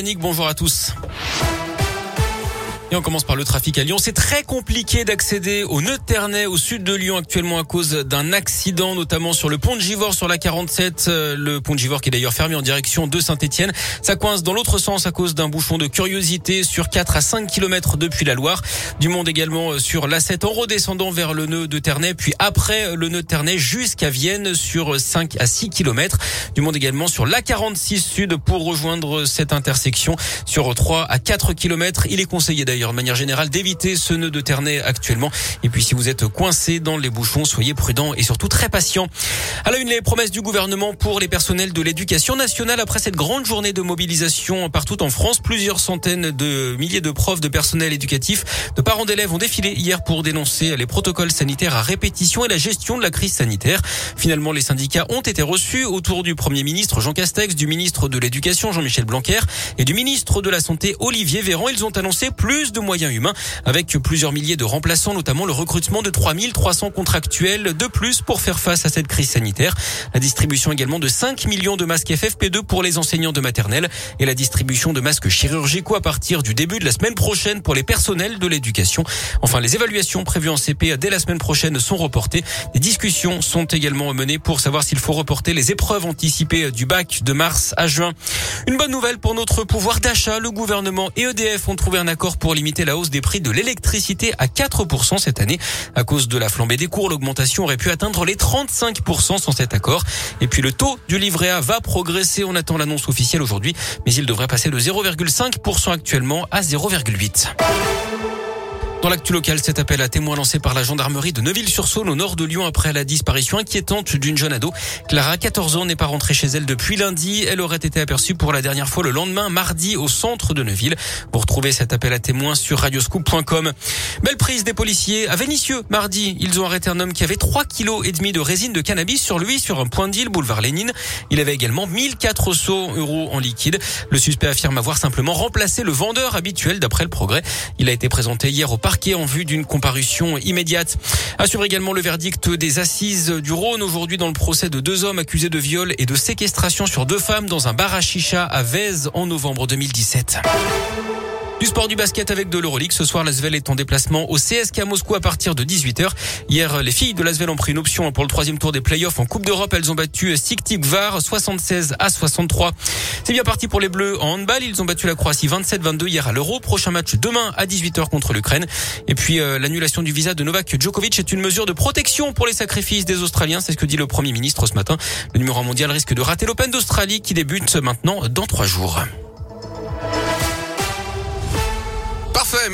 Bonjour à tous. Et on commence par le trafic à Lyon. C'est très compliqué d'accéder au nœud Ternay, au sud de Lyon actuellement à cause d'un accident, notamment sur le pont de Givors sur la 47. Euh, le pont de Givors qui est d'ailleurs fermé en direction de Saint-Etienne. Ça coince dans l'autre sens à cause d'un bouchon de curiosité sur 4 à 5 km depuis la Loire. Du monde également euh, sur l'A7 en redescendant vers le nœud de Ternay, puis après le nœud de Ternay jusqu'à Vienne sur 5 à 6 km. Du monde également sur la 46 sud pour rejoindre cette intersection sur 3 à 4 km. Il est conseillé d'ailleurs de manière générale d'éviter ce nœud de Ternay actuellement. Et puis si vous êtes coincé dans les bouchons, soyez prudent et surtout très patient. À la une, les promesses du gouvernement pour les personnels de l'éducation nationale après cette grande journée de mobilisation partout en France. Plusieurs centaines de milliers de profs, de personnel éducatif, de parents d'élèves ont défilé hier pour dénoncer les protocoles sanitaires à répétition et la gestion de la crise sanitaire. Finalement, les syndicats ont été reçus autour du Premier ministre Jean Castex, du ministre de l'Éducation Jean-Michel Blanquer et du ministre de la Santé Olivier Véran. Ils ont annoncé plus de moyens humains avec plusieurs milliers de remplaçants, notamment le recrutement de 3300 contractuels de plus pour faire face à cette crise sanitaire. La distribution également de 5 millions de masques FFP2 pour les enseignants de maternelle et la distribution de masques chirurgicaux à partir du début de la semaine prochaine pour les personnels de l'éducation. Enfin, les évaluations prévues en CP dès la semaine prochaine sont reportées. Des discussions sont également menées pour savoir s'il faut reporter les épreuves anticipées du bac de mars à juin. Une bonne nouvelle pour notre pouvoir d'achat. Le gouvernement et EDF ont trouvé un accord pour limiter la hausse des prix de l'électricité à 4% cette année. À cause de la flambée des cours, l'augmentation aurait pu atteindre les 35% sans cet accord. Et puis le taux du livret A va progresser. On attend l'annonce officielle aujourd'hui, mais il devrait passer de 0,5% actuellement à 0,8%. Dans l'actu local, cet appel à témoins lancé par la gendarmerie de Neuville-sur-Saône au nord de Lyon après la disparition inquiétante d'une jeune ado. Clara, 14 ans, n'est pas rentrée chez elle depuis lundi. Elle aurait été aperçue pour la dernière fois le lendemain, mardi, au centre de Neuville. Vous retrouvez cet appel à témoins sur radioscoop.com. Belle prise des policiers à Vénissieux. Mardi, ils ont arrêté un homme qui avait 3 kilos et demi de résine de cannabis sur lui sur un point d'île boulevard Lénine. Il avait également 1400 euros en liquide. Le suspect affirme avoir simplement remplacé le vendeur habituel d'après le progrès. Il a été présenté hier au parquet en vue d'une comparution immédiate. Assure également le verdict des assises du Rhône aujourd'hui dans le procès de deux hommes accusés de viol et de séquestration sur deux femmes dans un bar à chicha à Vèze en novembre 2017. Du sport du basket avec de l'Euroleague. Ce soir, l'Asvel est en déplacement au CSK Moscou à partir de 18h. Hier, les filles de l'Asvel ont pris une option pour le troisième tour des playoffs en Coupe d'Europe. Elles ont battu Siktik Var 76 à 63. C'est bien parti pour les Bleus en handball. Ils ont battu la Croatie 27-22 hier à l'Euro. Prochain match demain à 18h contre l'Ukraine. Et puis, euh, l'annulation du visa de Novak Djokovic est une mesure de protection pour les sacrifices des Australiens. C'est ce que dit le Premier ministre ce matin. Le numéro mondial risque de rater l'Open d'Australie qui débute maintenant dans trois jours. Merci.